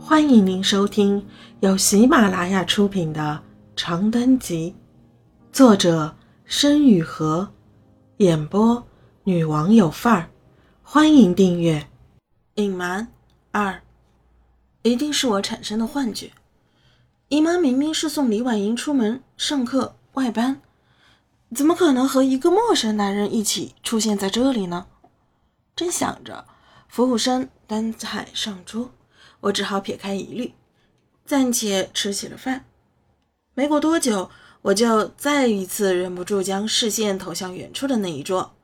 欢迎您收听由喜马拉雅出品的《长灯集》，作者申雨禾，演播女王有范儿。欢迎订阅。隐瞒二，一定是我产生的幻觉。姨妈明明是送李婉莹出门上课外班，怎么可能和一个陌生男人一起出现在这里呢？正想着，服务生端菜上桌。我只好撇开疑虑，暂且吃起了饭。没过多久，我就再一次忍不住将视线投向远处的那一桌。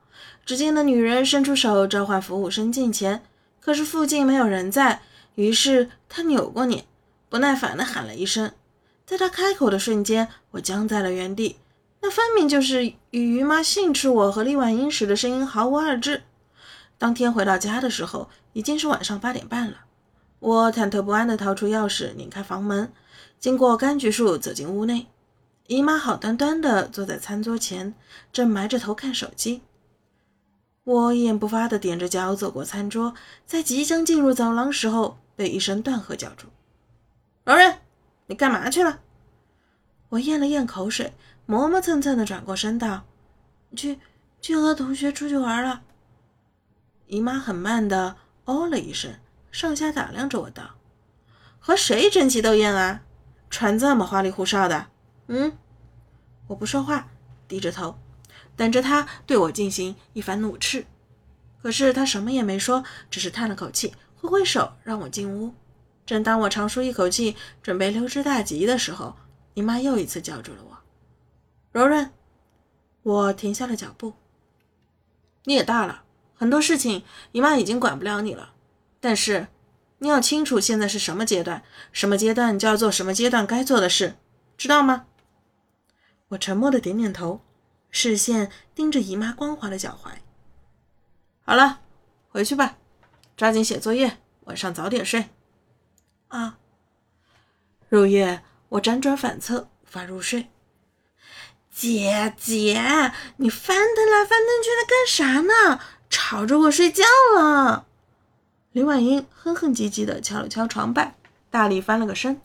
只见那女人伸出手召唤服务生进前，可是附近没有人在。于是她扭过脸，不耐烦地喊了一声。在她开口的瞬间，我僵在了原地。那分明就是与于妈训斥我和厉婉英时的声音毫无二致。当天回到家的时候，已经是晚上八点半了。我忐忑不安地掏出钥匙，拧开房门，经过柑橘树走进屋内。姨妈好端端地坐在餐桌前，正埋着头看手机。我一言不发地踮着脚走过餐桌，在即将进入走廊时候，被一声断喝叫住：“柔柔，你干嘛去了？”我咽了咽口水，磨磨蹭蹭地转过身道：“去，去和同学出去玩了。”姨妈很慢地哦了一声。上下打量着我道：“和谁争奇斗艳啊？穿这么花里胡哨的？”嗯，我不说话，低着头，等着他对我进行一番怒斥。可是他什么也没说，只是叹了口气，挥挥手让我进屋。正当我长舒一口气，准备溜之大吉的时候，姨妈又一次叫住了我：“柔润。”我停下了脚步。你也大了，很多事情姨妈已经管不了你了。但是，你要清楚现在是什么阶段，什么阶段就要做什么阶段该做的事，知道吗？我沉默的点点头，视线盯着姨妈光滑的脚踝。好了，回去吧，抓紧写作业，晚上早点睡。啊！入夜，我辗转反侧，无法入睡。姐姐，你翻腾来翻腾去的干啥呢？吵着我睡觉了。李婉英哼哼唧唧地敲了敲床板，大力翻了个身。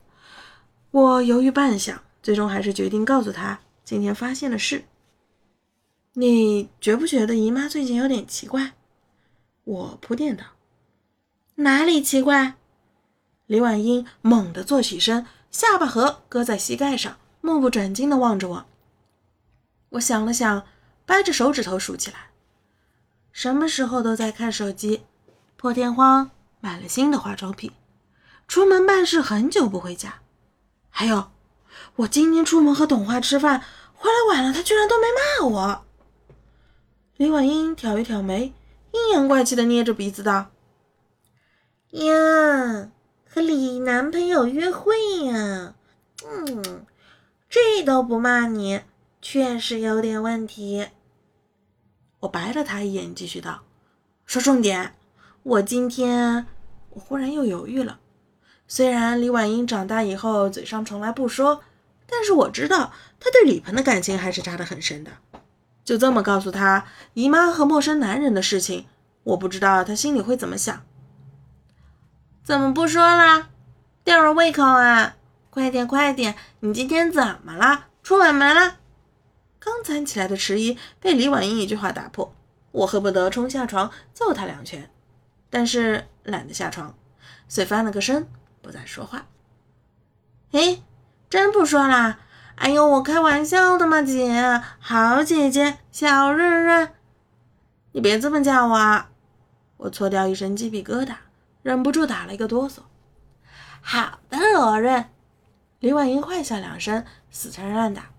我犹豫半晌，最终还是决定告诉她今天发现的事。你觉不觉得姨妈最近有点奇怪？我铺垫道。哪里奇怪？李婉英猛地坐起身，下巴颏搁在膝盖上，目不转睛地望着我。我想了想，掰着手指头数起来。什么时候都在看手机。破天荒买了新的化妆品，出门办事很久不回家。还有，我今天出门和董华吃饭，回来晚了，他居然都没骂我。李婉英挑一挑眉，阴阳怪气的捏着鼻子道：“呀，和李男朋友约会呀？嗯，这都不骂你，确实有点问题。”我白了他一眼，继续道：“说重点。”我今天，我忽然又犹豫了。虽然李婉英长大以后嘴上从来不说，但是我知道她对李鹏的感情还是扎得很深的。就这么告诉她姨妈和陌生男人的事情，我不知道她心里会怎么想。怎么不说啦？吊人胃口啊！快点快点，你今天怎么了？出远门了？刚攒起来的迟疑被李婉英一句话打破，我恨不得冲下床揍她两拳。但是懒得下床，遂翻了个身，不再说话。哎，真不说啦？哎呦，我开玩笑的嘛，姐，好姐姐，小润润，你别这么叫我。我搓掉一身鸡皮疙瘩，忍不住打了一个哆嗦。好的，罗润。李婉莹坏笑两声，死缠烂打。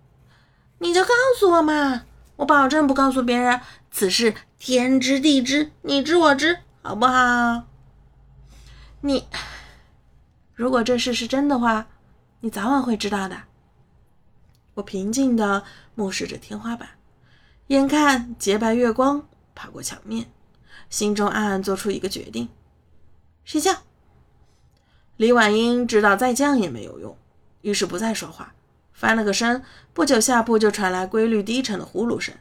你就告诉我嘛，我保证不告诉别人。此事天知地知，你知我知。好不好？你如果这事是真的话，你早晚会知道的。我平静地目视着天花板，眼看洁白月光爬过墙面，心中暗暗做出一个决定：睡觉。李婉英知道再犟也没有用，于是不再说话，翻了个身。不久，下铺就传来规律低沉的呼噜声，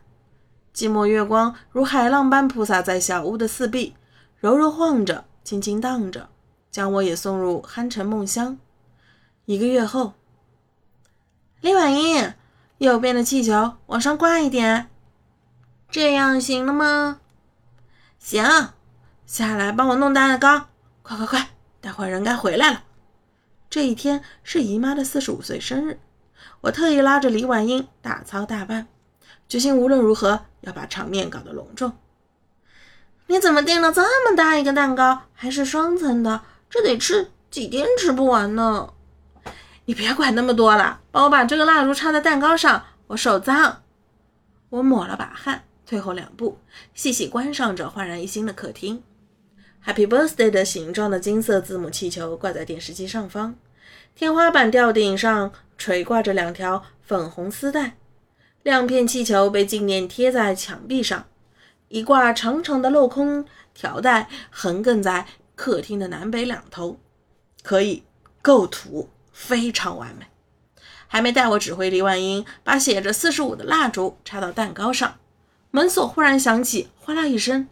寂寞月光如海浪般铺洒在小屋的四壁。柔柔晃着，轻轻荡着，将我也送入酣沉梦乡。一个月后，李婉英，右边的气球往上挂一点，这样行了吗？行，下来帮我弄蛋糕，快快快，待会儿人该回来了。这一天是姨妈的四十五岁生日，我特意拉着李婉英大操大办，决心无论如何要把场面搞得隆重。你怎么订了这么大一个蛋糕，还是双层的？这得吃几天吃不完呢！你别管那么多了，帮我把这个蜡烛插在蛋糕上，我手脏。我抹了把汗，退后两步，细细观赏着焕然一新的客厅。Happy Birthday 的形状的金色字母气球挂在电视机上方，天花板吊顶上垂挂着两条粉红丝带，亮片气球被镜面贴在墙壁上。一挂长长的镂空条带横亘在客厅的南北两头，可以构图非常完美。还没带我指挥李婉英把写着四十五的蜡烛插到蛋糕上，门锁忽然响起，哗啦一声，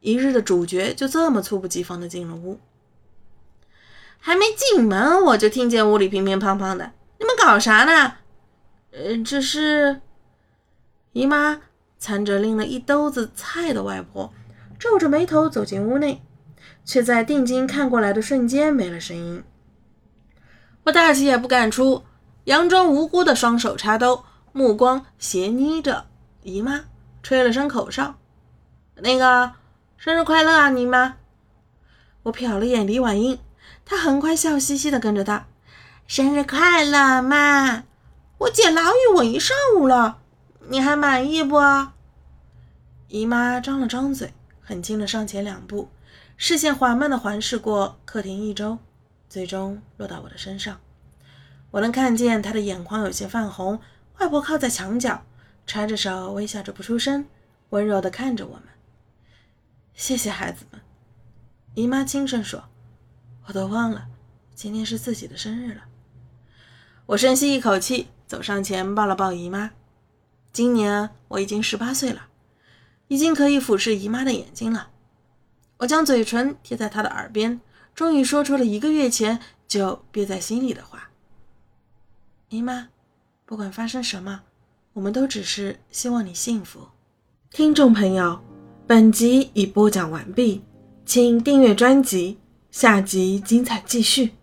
一日的主角就这么猝不及防的进了屋。还没进门，我就听见屋里乒乒乓乓的，你们搞啥呢？呃，这是姨妈。搀着拎了一兜子菜的外婆，皱着眉头走进屋内，却在定睛看过来的瞬间没了声音。我大气也不敢出，佯装无辜的双手插兜，目光斜睨着姨妈，吹了声口哨：“那个生日快乐啊，姨妈！”我瞟了眼李婉英，她很快笑嘻嘻的跟着她：“生日快乐，妈！我姐劳育我一上午了。”你还满意不？姨妈张了张嘴，很轻的上前两步，视线缓慢的环视过客厅一周，最终落到我的身上。我能看见她的眼眶有些泛红。外婆靠在墙角，揣着手，微笑着不出声，温柔的看着我们。谢谢孩子们，姨妈轻声说：“我都忘了，今天是自己的生日了。”我深吸一口气，走上前抱了抱姨妈。今年我已经十八岁了，已经可以俯视姨妈的眼睛了。我将嘴唇贴在她的耳边，终于说出了一个月前就憋在心里的话：“姨妈，不管发生什么，我们都只是希望你幸福。”听众朋友，本集已播讲完毕，请订阅专辑，下集精彩继续。